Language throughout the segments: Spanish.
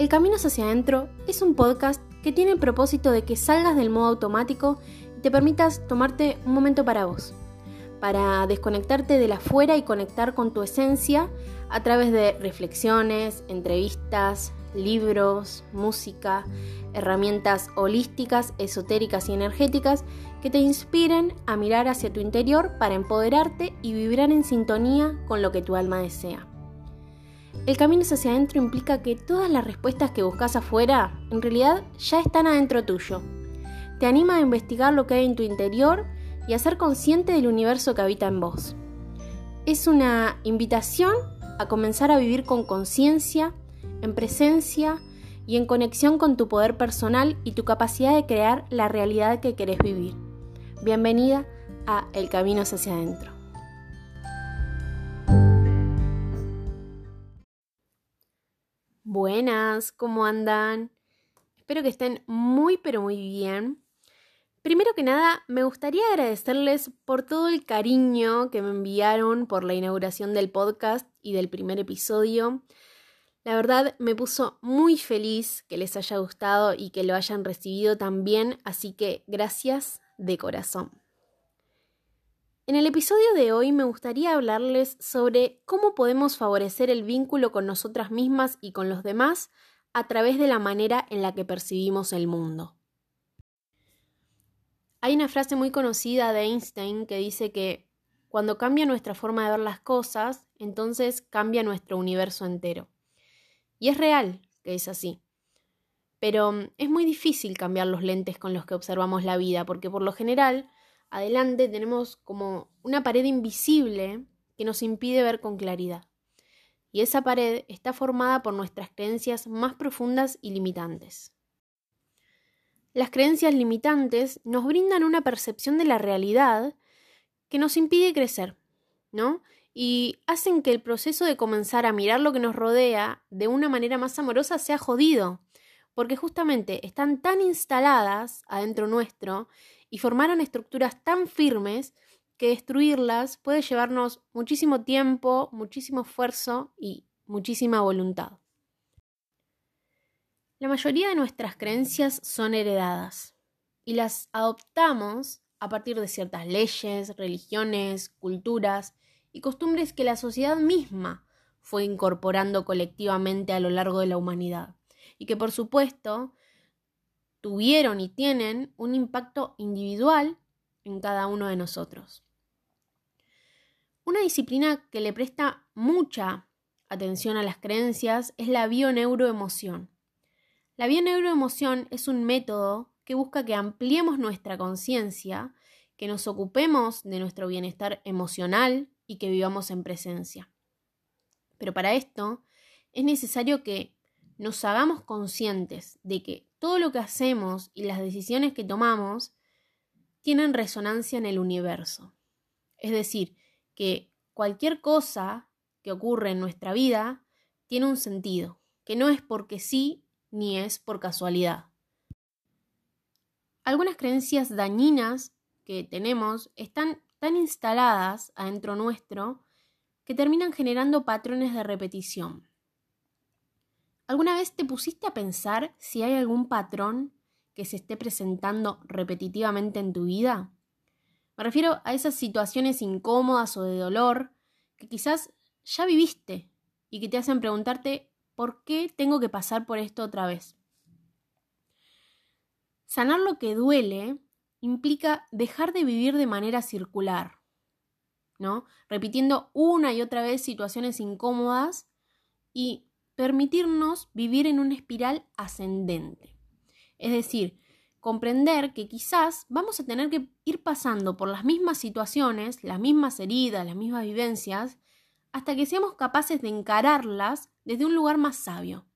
El Camino hacia adentro es un podcast que tiene el propósito de que salgas del modo automático y te permitas tomarte un momento para vos, para desconectarte de la afuera y conectar con tu esencia a través de reflexiones, entrevistas, libros, música, herramientas holísticas, esotéricas y energéticas que te inspiren a mirar hacia tu interior para empoderarte y vibrar en sintonía con lo que tu alma desea. El camino hacia adentro implica que todas las respuestas que buscas afuera en realidad ya están adentro tuyo. Te anima a investigar lo que hay en tu interior y a ser consciente del universo que habita en vos. Es una invitación a comenzar a vivir con conciencia, en presencia y en conexión con tu poder personal y tu capacidad de crear la realidad que querés vivir. Bienvenida a El Camino hacia adentro. Buenas, ¿cómo andan? Espero que estén muy pero muy bien. Primero que nada, me gustaría agradecerles por todo el cariño que me enviaron por la inauguración del podcast y del primer episodio. La verdad me puso muy feliz que les haya gustado y que lo hayan recibido también, así que gracias de corazón. En el episodio de hoy me gustaría hablarles sobre cómo podemos favorecer el vínculo con nosotras mismas y con los demás a través de la manera en la que percibimos el mundo. Hay una frase muy conocida de Einstein que dice que cuando cambia nuestra forma de ver las cosas, entonces cambia nuestro universo entero. Y es real que es así. Pero mm, es muy difícil cambiar los lentes con los que observamos la vida, porque por lo general, adelante tenemos como una pared invisible que nos impide ver con claridad. Y esa pared está formada por nuestras creencias más profundas y limitantes. Las creencias limitantes nos brindan una percepción de la realidad que nos impide crecer, ¿no? y hacen que el proceso de comenzar a mirar lo que nos rodea de una manera más amorosa sea jodido, porque justamente están tan instaladas adentro nuestro y formaron estructuras tan firmes que destruirlas puede llevarnos muchísimo tiempo, muchísimo esfuerzo y muchísima voluntad. La mayoría de nuestras creencias son heredadas y las adoptamos a partir de ciertas leyes, religiones, culturas y costumbres que la sociedad misma fue incorporando colectivamente a lo largo de la humanidad y que por supuesto tuvieron y tienen un impacto individual en cada uno de nosotros. Una disciplina que le presta mucha atención a las creencias es la bioneuroemoción. La bioneuroemoción es un método que busca que ampliemos nuestra conciencia, que nos ocupemos de nuestro bienestar emocional, y que vivamos en presencia. Pero para esto es necesario que nos hagamos conscientes de que todo lo que hacemos y las decisiones que tomamos tienen resonancia en el universo. Es decir, que cualquier cosa que ocurre en nuestra vida tiene un sentido, que no es porque sí ni es por casualidad. Algunas creencias dañinas que tenemos están tan instaladas adentro nuestro que terminan generando patrones de repetición. ¿Alguna vez te pusiste a pensar si hay algún patrón que se esté presentando repetitivamente en tu vida? Me refiero a esas situaciones incómodas o de dolor que quizás ya viviste y que te hacen preguntarte ¿por qué tengo que pasar por esto otra vez? Sanar lo que duele implica dejar de vivir de manera circular, ¿no? Repitiendo una y otra vez situaciones incómodas y permitirnos vivir en una espiral ascendente. Es decir, comprender que quizás vamos a tener que ir pasando por las mismas situaciones, las mismas heridas, las mismas vivencias, hasta que seamos capaces de encararlas desde un lugar más sabio,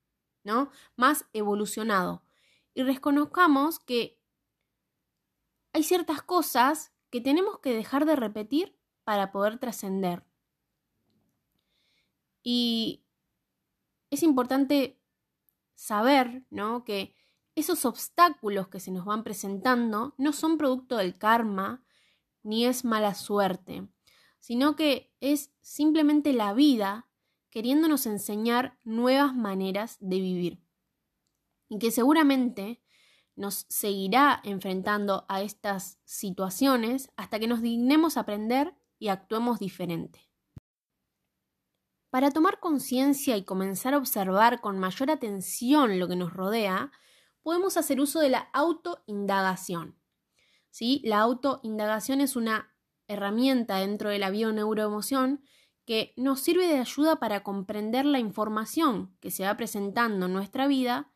¿no? Más evolucionado. Y reconozcamos que hay ciertas cosas que tenemos que dejar de repetir para poder trascender. Y es importante saber, ¿no? Que esos obstáculos que se nos van presentando no son producto del karma ni es mala suerte, sino que es simplemente la vida queriéndonos enseñar nuevas maneras de vivir. y que seguramente nos seguirá enfrentando a estas situaciones hasta que nos dignemos aprender y actuemos diferente. Para tomar conciencia y comenzar a observar con mayor atención lo que nos rodea, podemos hacer uso de la autoindagación. ¿Sí? La autoindagación es una herramienta dentro de la bioneuroemoción que nos sirve de ayuda para comprender la información que se va presentando en nuestra vida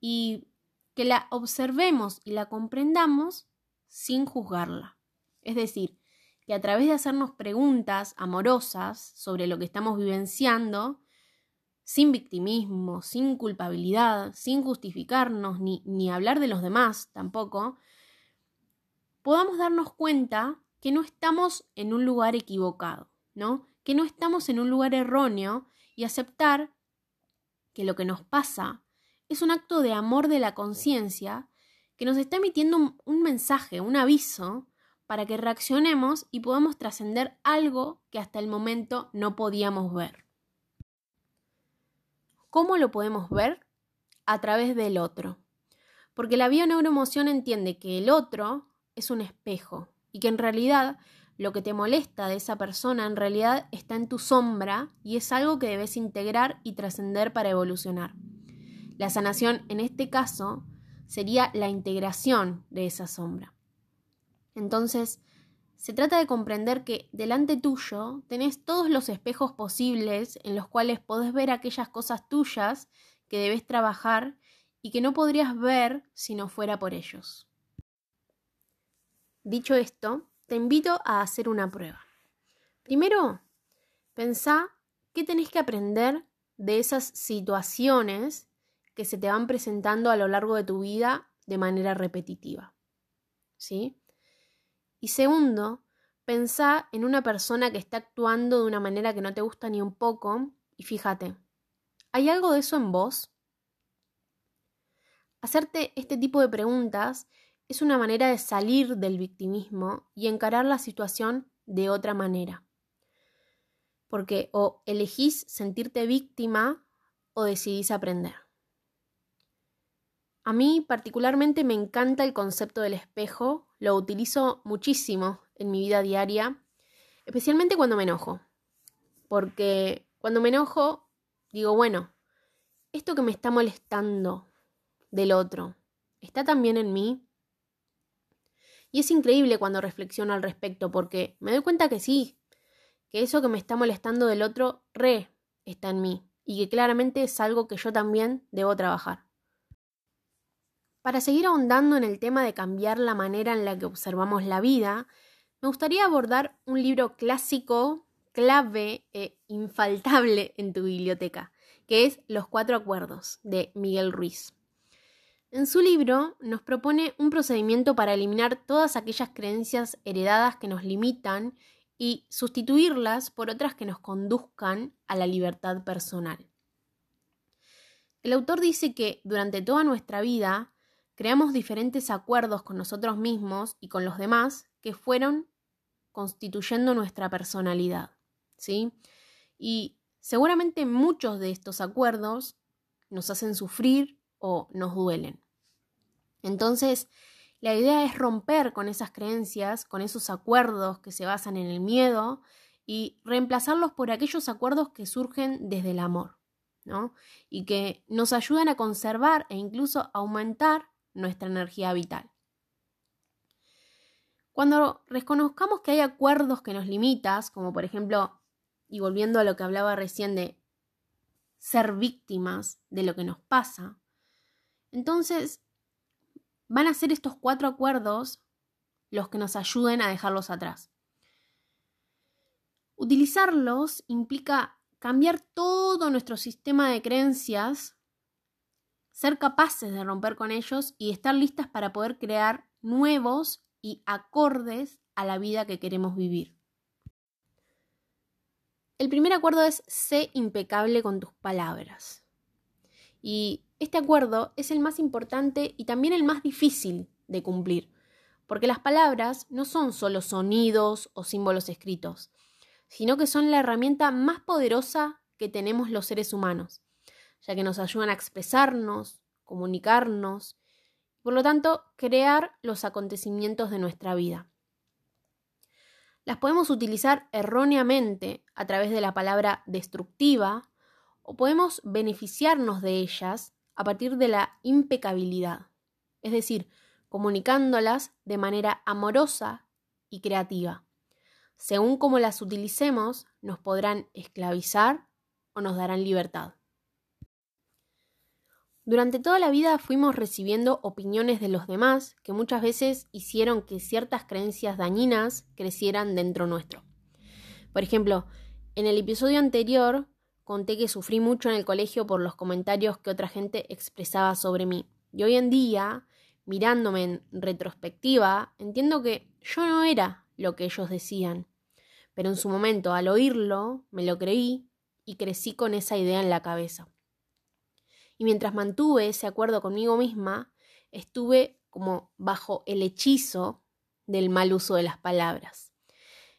y que la observemos y la comprendamos sin juzgarla. Es decir, que a través de hacernos preguntas amorosas sobre lo que estamos vivenciando, sin victimismo, sin culpabilidad, sin justificarnos ni, ni hablar de los demás tampoco, podamos darnos cuenta que no estamos en un lugar equivocado, ¿no? Que no estamos en un lugar erróneo y aceptar que lo que nos pasa es un acto de amor de la conciencia que nos está emitiendo un, mensaje, un aviso, para que reaccionemos y podamos trascender algo que hasta el momento no podíamos ver. ¿Cómo lo podemos ver? A través del otro. Porque la bioneuroemoción entiende que el otro es un espejo y que en realidad lo que te molesta de esa persona en realidad está en tu sombra y es algo que debes integrar y trascender para evolucionar. La sanación en este caso sería la integración de esa sombra. Entonces, se trata de comprender que delante tuyo tenés todos los espejos posibles en los cuales podés ver aquellas cosas tuyas que debes trabajar y que no podrías ver si no fuera por ellos. Dicho esto, te invito a hacer una prueba. Primero, pensá qué tenés que aprender de esas situaciones que se te van presentando a lo largo de tu vida de manera repetitiva. ¿Sí? Y segundo, pensá en una persona que está actuando de una manera que no te gusta ni un poco y fíjate, ¿hay algo de eso en vos? Hacerte este tipo de preguntas es una manera de salir del victimismo y encarar la situación de otra manera. Porque o elegís sentirte víctima o decidís aprender. A mí particularmente me encanta el concepto del espejo, lo utilizo muchísimo en mi vida diaria, especialmente cuando me enojo. Porque cuando me enojo, digo, bueno, esto que me está molestando del otro, ¿está también en mí? Y es increíble cuando reflexiono al respecto, porque me doy cuenta que sí, que eso que me está molestando del otro, re, está en mí, y que claramente es algo que yo también debo trabajar. Para seguir ahondando en el tema de cambiar la manera en la que observamos la vida, me gustaría abordar un libro clásico, clave e infaltable en tu biblioteca, que es Los Cuatro Acuerdos, de Miguel Ruiz. En su libro nos propone un procedimiento para eliminar todas aquellas creencias heredadas que nos limitan y sustituirlas por otras que nos conduzcan a la libertad personal. El autor dice que durante toda nuestra vida creamos diferentes acuerdos con nosotros mismos y con los demás que fueron constituyendo nuestra personalidad, ¿sí? Y seguramente muchos de estos acuerdos nos hacen sufrir o nos duelen. Entonces, la idea es romper con esas creencias, con esos acuerdos que se basan en el miedo y reemplazarlos por aquellos acuerdos que surgen desde el amor, ¿no? Y que nos ayudan a conservar e incluso aumentar nuestra energía vital. Cuando reconozcamos que hay acuerdos que nos limitas, como por ejemplo, y volviendo a lo que hablaba recién de ser víctimas de lo que nos pasa, entonces van a ser estos cuatro acuerdos los que nos ayuden a dejarlos atrás. Utilizarlos implica cambiar todo nuestro sistema de creencias ser capaces de romper con ellos y estar listas para poder crear nuevos y acordes a la vida que queremos vivir. El primer acuerdo es sé impecable con tus palabras. Y este acuerdo es el más importante y también el más difícil de cumplir, porque las palabras no son solo sonidos o símbolos escritos, sino que son la herramienta más poderosa que tenemos los seres humanos ya que nos ayudan a expresarnos, comunicarnos, por lo tanto, crear los acontecimientos de nuestra vida. Las podemos utilizar erróneamente a través de la palabra destructiva o podemos beneficiarnos de ellas a partir de la impecabilidad, es decir, comunicándolas de manera amorosa y creativa. Según cómo las utilicemos, nos podrán esclavizar o nos darán libertad. Durante toda la vida fuimos recibiendo opiniones de los demás que muchas veces hicieron que ciertas creencias dañinas crecieran dentro nuestro. Por ejemplo, en el episodio anterior conté que sufrí mucho en el colegio por los comentarios que otra gente expresaba sobre mí. Y hoy en día, mirándome en retrospectiva, entiendo que yo no era lo que ellos decían. Pero en su momento, al oírlo, me lo creí y crecí con esa idea en la cabeza. Y mientras mantuve ese acuerdo conmigo misma, estuve como bajo el hechizo del mal uso de las palabras.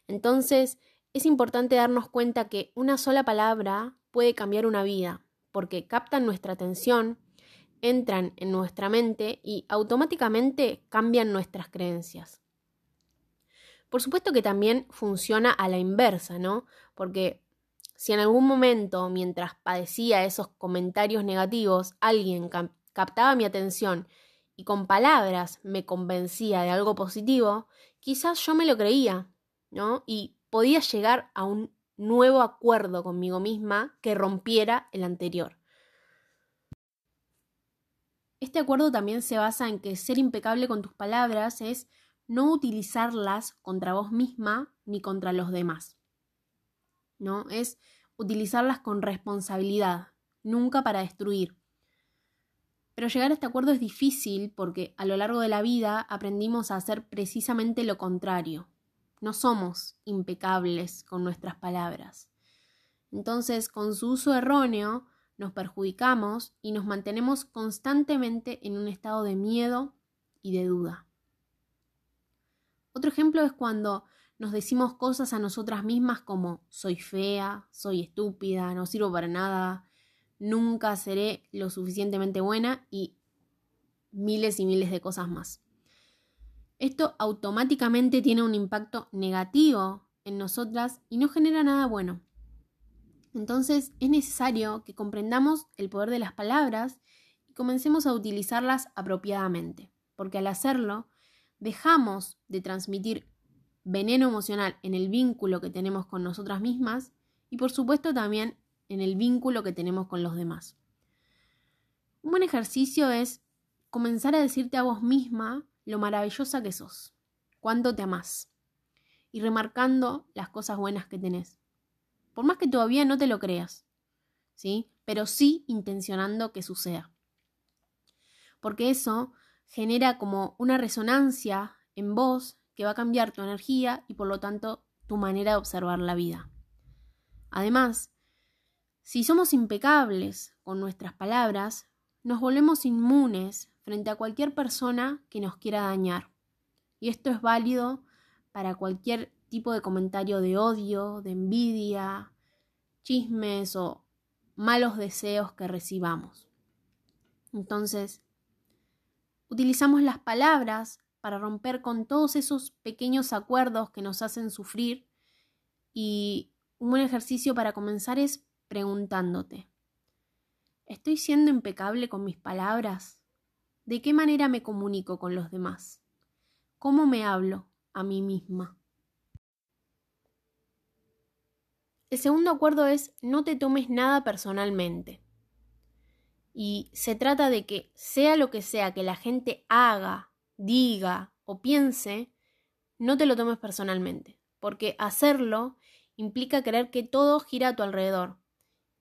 Entonces, es importante darnos cuenta que una sola palabra puede cambiar una vida, porque captan nuestra atención, entran en nuestra mente y automáticamente cambian nuestras creencias. Por supuesto que también funciona a la inversa, ¿no? Porque si en algún momento, mientras padecía esos comentarios negativos, alguien captaba mi atención y con palabras me convencía de algo positivo, quizás yo me lo creía, ¿no? Y podía llegar a un nuevo acuerdo conmigo misma que rompiera el anterior. Este acuerdo también se basa en que ser impecable con tus palabras es no utilizarlas contra vos misma ni contra los demás. ¿No? Es utilizarlas con responsabilidad, nunca para destruir. Pero llegar a este acuerdo es difícil porque a lo largo de la vida aprendimos a hacer precisamente lo contrario. No somos impecables con nuestras palabras. Entonces, con su uso erróneo, nos perjudicamos y nos mantenemos constantemente en un estado de miedo y de duda. Otro ejemplo es cuando nos decimos cosas a nosotras mismas como soy fea, soy estúpida, no sirvo para nada, nunca seré lo suficientemente buena y miles y miles de cosas más. Esto automáticamente tiene un impacto negativo en nosotras y no genera nada bueno. Entonces es necesario que comprendamos el poder de las palabras y comencemos a utilizarlas apropiadamente, porque al hacerlo dejamos de transmitir veneno emocional en el vínculo que tenemos con nosotras mismas y por supuesto también en el vínculo que tenemos con los demás. Un buen ejercicio es comenzar a decirte a vos misma lo maravillosa que sos, cuánto te amás y remarcando las cosas buenas que tenés. Por más que todavía no te lo creas, ¿sí? Pero sí intencionando que suceda. Porque eso genera como una resonancia en vos que va a cambiar tu energía y por lo tanto tu manera de observar la vida. Además, si somos impecables con nuestras palabras, nos volvemos inmunes frente a cualquier persona que nos quiera dañar. Y esto es válido para cualquier tipo de comentario de odio, de envidia, chismes o malos deseos que recibamos. Entonces, utilizamos las palabras para romper con todos esos pequeños acuerdos que nos hacen sufrir. Y un buen ejercicio para comenzar es preguntándote, ¿estoy siendo impecable con mis palabras? ¿De qué manera me comunico con los demás? ¿Cómo me hablo a mí misma? El segundo acuerdo es no te tomes nada personalmente. Y se trata de que sea lo que sea que la gente haga diga o piense, no te lo tomes personalmente, porque hacerlo implica creer que todo gira a tu alrededor.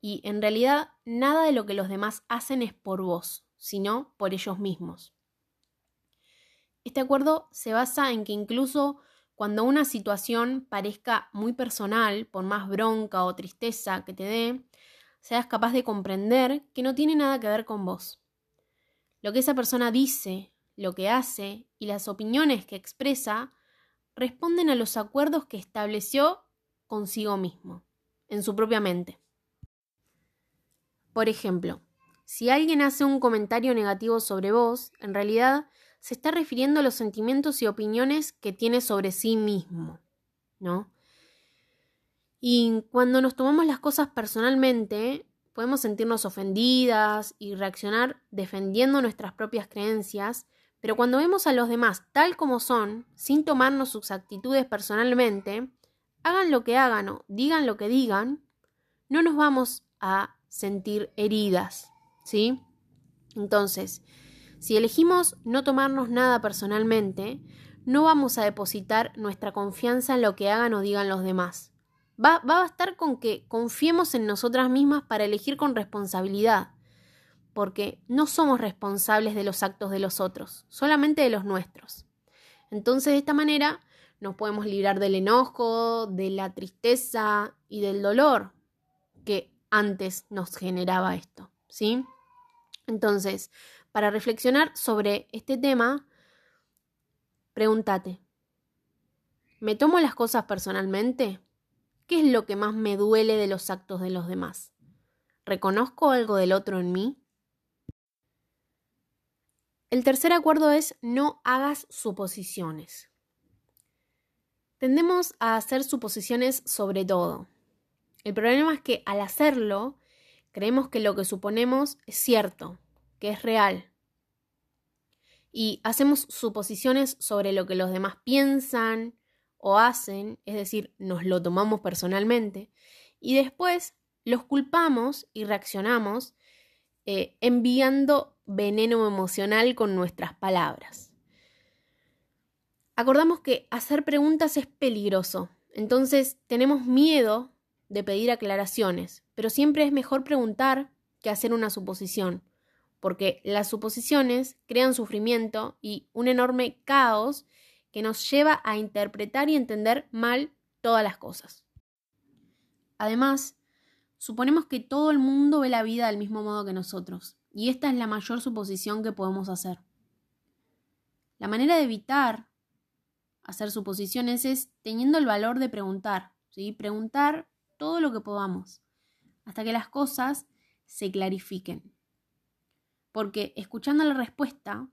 Y en realidad nada de lo que los demás hacen es por vos, sino por ellos mismos. Este acuerdo se basa en que incluso cuando una situación parezca muy personal, por más bronca o tristeza que te dé, seas capaz de comprender que no tiene nada que ver con vos. Lo que esa persona dice lo que hace y las opiniones que expresa responden a los acuerdos que estableció consigo mismo, en su propia mente. Por ejemplo, si alguien hace un comentario negativo sobre vos, en realidad se está refiriendo a los sentimientos y opiniones que tiene sobre sí mismo, ¿no? Y cuando nos tomamos las cosas personalmente, podemos sentirnos ofendidas y reaccionar defendiendo nuestras propias creencias, pero cuando vemos a los demás tal como son, sin tomarnos sus actitudes personalmente, hagan lo que hagan o digan lo que digan, no nos vamos a sentir heridas, ¿sí? Entonces, si elegimos no tomarnos nada personalmente, no vamos a depositar nuestra confianza en lo que hagan o digan los demás. Va, va a bastar con que confiemos en nosotras mismas para elegir con responsabilidad, porque no somos responsables de los actos de los otros, solamente de los nuestros. Entonces, de esta manera, nos podemos librar del enojo, de la tristeza y del dolor que antes nos generaba esto, ¿sí? Entonces, para reflexionar sobre este tema, pregúntate, ¿me tomo las cosas personalmente? ¿Qué es lo que más me duele de los actos de los demás? ¿Reconozco algo del otro en mí? El tercer acuerdo es no hagas suposiciones. Tendemos a hacer suposiciones sobre todo. El problema es que al hacerlo, creemos que lo que suponemos es cierto, que es real. Y hacemos suposiciones sobre lo que los demás piensan o hacen, es decir, nos lo tomamos personalmente, y después los culpamos y reaccionamos eh, enviando veneno emocional con nuestras palabras. Acordamos que hacer preguntas es peligroso, entonces tenemos miedo de pedir aclaraciones, pero siempre es mejor preguntar que hacer una suposición, porque las suposiciones crean sufrimiento y un enorme caos que nos lleva a interpretar y entender mal todas las cosas. Además, suponemos que todo el mundo ve la vida del mismo modo que nosotros, y esta es la mayor suposición que podemos hacer. La manera de evitar hacer suposiciones es teniendo el valor de preguntar, ¿sí? Preguntar todo lo que podamos, hasta que las cosas se clarifiquen. Porque escuchando la respuesta,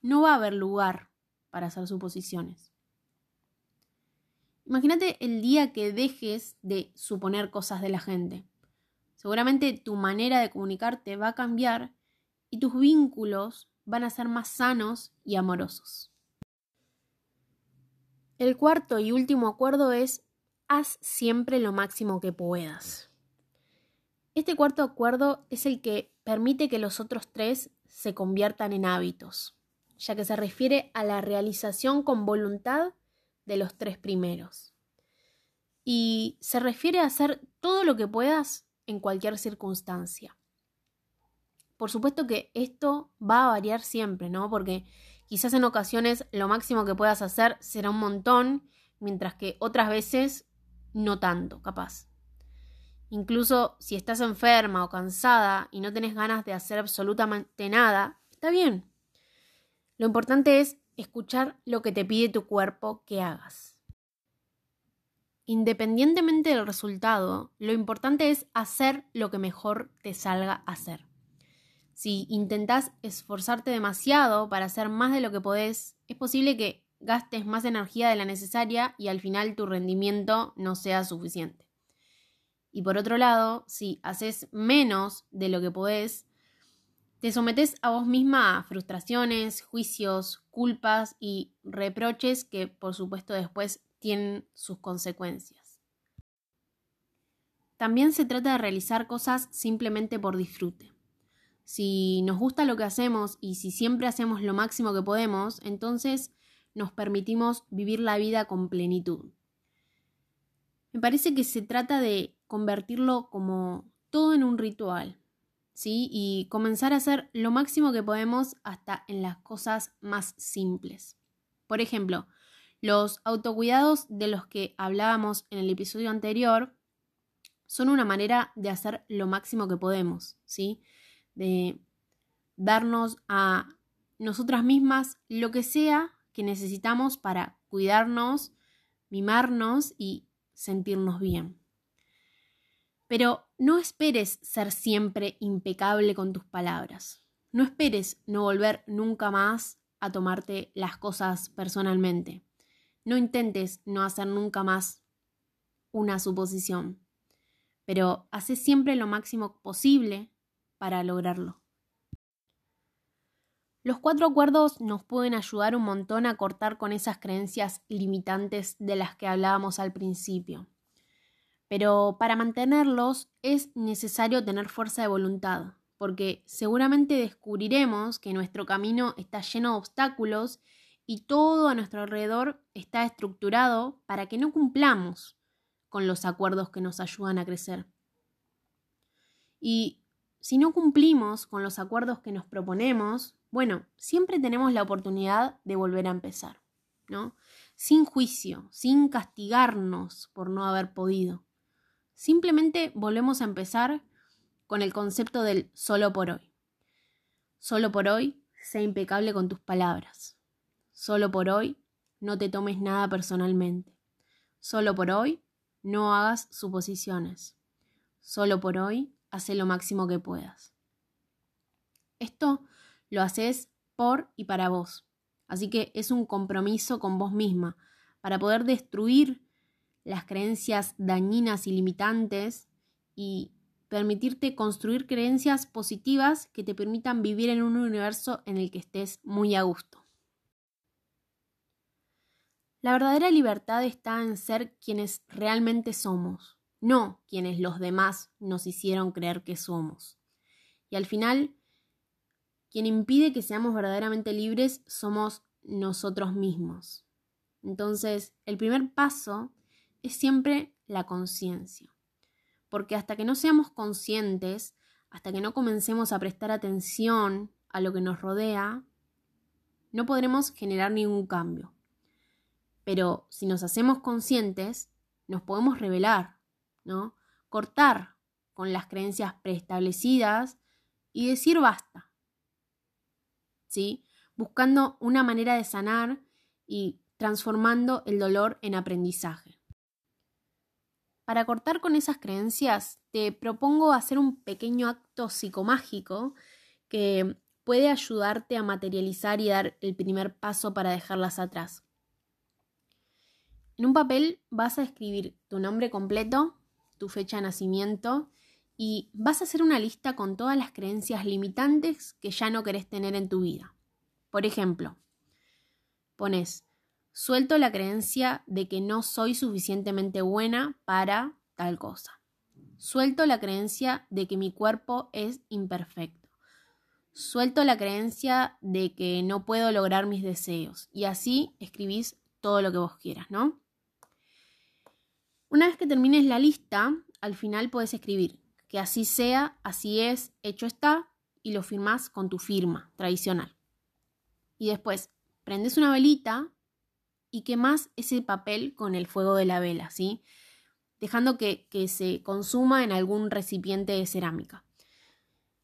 no va a haber lugar para hacer suposiciones. Imagínate el día que dejes de suponer cosas de la gente. Seguramente tu manera de comunicarte va a cambiar y tus vínculos van a ser más sanos y amorosos. El cuarto y último acuerdo es haz siempre lo máximo que puedas. Este cuarto acuerdo es el que permite que los otros tres se conviertan en hábitos, ya que se refiere a la realización con voluntad de los tres primeros. Y se refiere a hacer todo lo que puedas en cualquier circunstancia. Por supuesto que esto va a variar siempre, ¿no? Porque quizás en ocasiones lo máximo que puedas hacer será un montón, mientras que otras veces no tanto, capaz. Incluso si estás enferma o cansada y no tenés ganas de hacer absolutamente nada, está bien. Lo importante es escuchar lo que te pide tu cuerpo que hagas. Independientemente del resultado, lo importante es hacer lo que mejor te salga hacer. Si intentás esforzarte demasiado para hacer más de lo que podés, es posible que gastes más energía de la necesaria y al final tu rendimiento no sea suficiente. Y por otro lado, si haces menos de lo que podés, te sometes a vos misma a frustraciones, juicios, culpas y reproches que por supuesto después tienen sus consecuencias. También se trata de realizar cosas simplemente por disfrute. Si nos gusta lo que hacemos y si siempre hacemos lo máximo que podemos, entonces nos permitimos vivir la vida con plenitud. Me parece que se trata de convertirlo como todo en un ritual, ¿sí? Y comenzar a hacer lo máximo que podemos hasta en las cosas más simples. Por ejemplo, los autocuidados de los que hablábamos en el episodio anterior son una manera de hacer lo máximo que podemos, ¿sí? De darnos a nosotras mismas lo que sea que necesitamos para cuidarnos, mimarnos y sentirnos bien. Pero no esperes ser siempre impecable con tus palabras. No esperes no volver nunca más a tomarte las cosas personalmente. No intentes no hacer nunca más una suposición, pero hace siempre lo máximo posible para lograrlo. Los cuatro acuerdos nos pueden ayudar un montón a cortar con esas creencias limitantes de las que hablábamos al principio. Pero para mantenerlos es necesario tener fuerza de voluntad, porque seguramente descubriremos que nuestro camino está lleno de obstáculos y todo a nuestro alrededor está estructurado para que no cumplamos con los acuerdos que nos ayudan a crecer. Y si no cumplimos con los acuerdos que nos proponemos, bueno, siempre tenemos la oportunidad de volver a empezar, ¿no? Sin juicio, sin castigarnos por no haber podido. Simplemente volvemos a empezar con el concepto del solo por hoy. Solo por hoy, sé impecable con tus palabras. Solo por hoy, no te tomes nada personalmente. Solo por hoy, no hagas suposiciones. Solo por hoy, hace lo máximo que puedas. Esto lo haces por y para vos. Así que es un compromiso con vos misma para poder destruir las creencias dañinas y limitantes y permitirte construir creencias positivas que te permitan vivir en un universo en el que estés muy a gusto. La verdadera libertad está en ser quienes realmente somos, no quienes los demás nos hicieron creer que somos. Y al final, quien impide que seamos verdaderamente libres somos nosotros mismos. Entonces, el primer paso es siempre la conciencia. Porque hasta que no seamos conscientes, hasta que no comencemos a prestar atención a lo que nos rodea, no podremos generar ningún cambio. Pero si nos hacemos conscientes, nos podemos revelar, ¿no? Cortar con las creencias preestablecidas y decir basta. ¿Sí? Buscando una manera de sanar y transformando el dolor en aprendizaje. Para cortar con esas creencias, te propongo hacer un pequeño acto psicomágico que puede ayudarte a materializar y dar el primer paso para dejarlas atrás. En un papel vas a escribir tu nombre completo, tu fecha de nacimiento y vas a hacer una lista con todas las creencias limitantes que ya no querés tener en tu vida. Por ejemplo, pones, suelto la creencia de que no soy suficientemente buena para tal cosa. Suelto la creencia de que mi cuerpo es imperfecto. Suelto la creencia de que no puedo lograr mis deseos. Y así escribís todo lo que vos quieras, ¿no? Una vez que termines la lista, al final puedes escribir que así sea, así es, hecho está, y lo firmás con tu firma tradicional. Y después prendes una velita y quemas ese papel con el fuego de la vela, ¿sí? Dejando que, se consuma en algún recipiente de cerámica.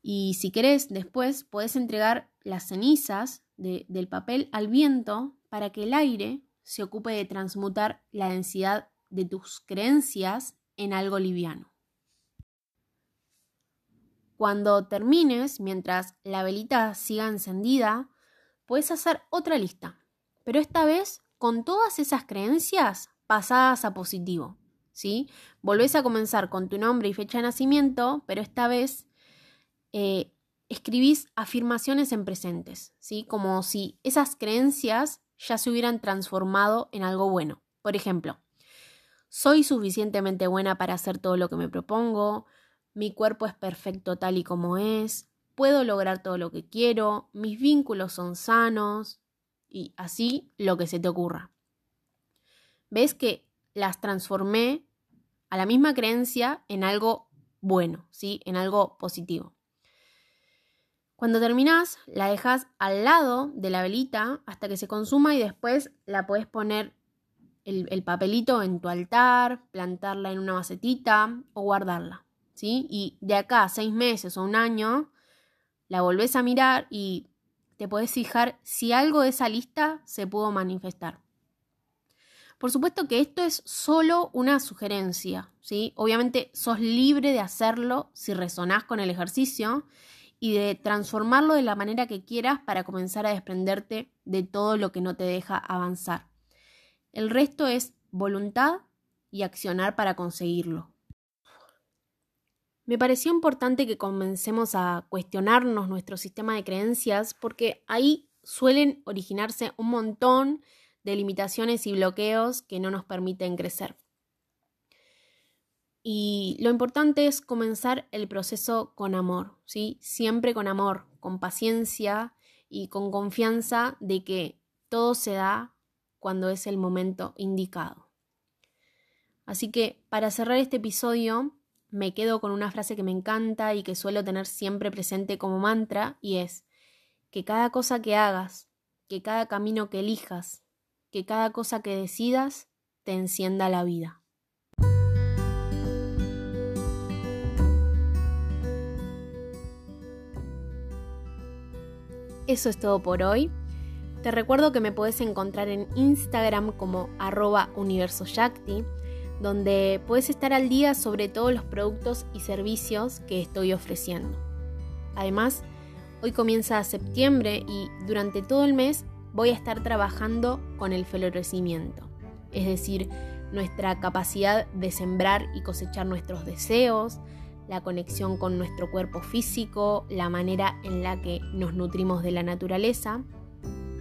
Y si querés, después puedes entregar las cenizas del papel al viento para que el aire se ocupe de transmutar la densidad de tus creencias en algo liviano. Cuando termines, mientras la velita siga encendida, puedes hacer otra lista, pero esta vez con todas esas creencias pasadas a positivo. ¿sí? Volvés a comenzar con tu nombre y fecha de nacimiento, pero esta vez eh, escribís afirmaciones en presentes, ¿sí? como si esas creencias ya se hubieran transformado en algo bueno. Por ejemplo, soy suficientemente buena para hacer todo lo que me propongo, mi cuerpo es perfecto tal y como es, puedo lograr todo lo que quiero, mis vínculos son sanos y así lo que se te ocurra. ¿Ves que las transformé a la misma creencia en algo bueno, ¿sí? En algo positivo. Cuando terminas, la dejas al lado de la velita hasta que se consuma y después la puedes poner el, papelito en tu altar, plantarla en una macetita o guardarla. ¿sí? Y de acá a seis meses o un año, la volvés a mirar y te podés fijar si algo de esa lista se pudo manifestar. Por supuesto que esto es solo una sugerencia, ¿sí? Obviamente sos libre de hacerlo si resonás con el ejercicio y de transformarlo de la manera que quieras para comenzar a desprenderte de todo lo que no te deja avanzar. El resto es voluntad y accionar para conseguirlo. Me pareció importante que comencemos a cuestionarnos nuestro sistema de creencias porque ahí suelen originarse un montón de limitaciones y bloqueos que no nos permiten crecer. Y lo importante es comenzar el proceso con amor, ¿sí? Siempre con amor, con paciencia y con confianza de que todo se da cuando es el momento indicado. Así que para cerrar este episodio me quedo con una frase que me encanta y que suelo tener siempre presente como mantra y es que cada cosa que hagas, que cada camino que elijas, que cada cosa que decidas te encienda la vida. Eso es todo por hoy. Te recuerdo que me puedes encontrar en Instagram como arroba universoyacti, donde puedes estar al día sobre todos los productos y servicios que estoy ofreciendo. Además, hoy comienza septiembre y durante todo el mes voy a estar trabajando con el florecimiento, es decir, nuestra capacidad de sembrar y cosechar nuestros deseos, la conexión con nuestro cuerpo físico, la manera en la que nos nutrimos de la naturaleza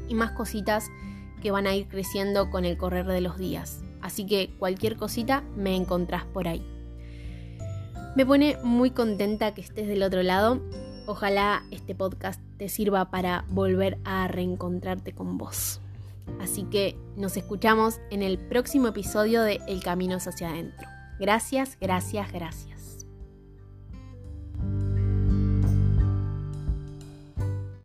y más cositas que van a ir creciendo con el correr de los días. Así que cualquier cosita me encontrás por ahí. Me pone muy contenta que estés del otro lado. Ojalá este podcast te sirva para volver a reencontrarte con vos. Así que nos escuchamos en el próximo episodio de El Camino hacia adentro. Gracias, gracias, gracias.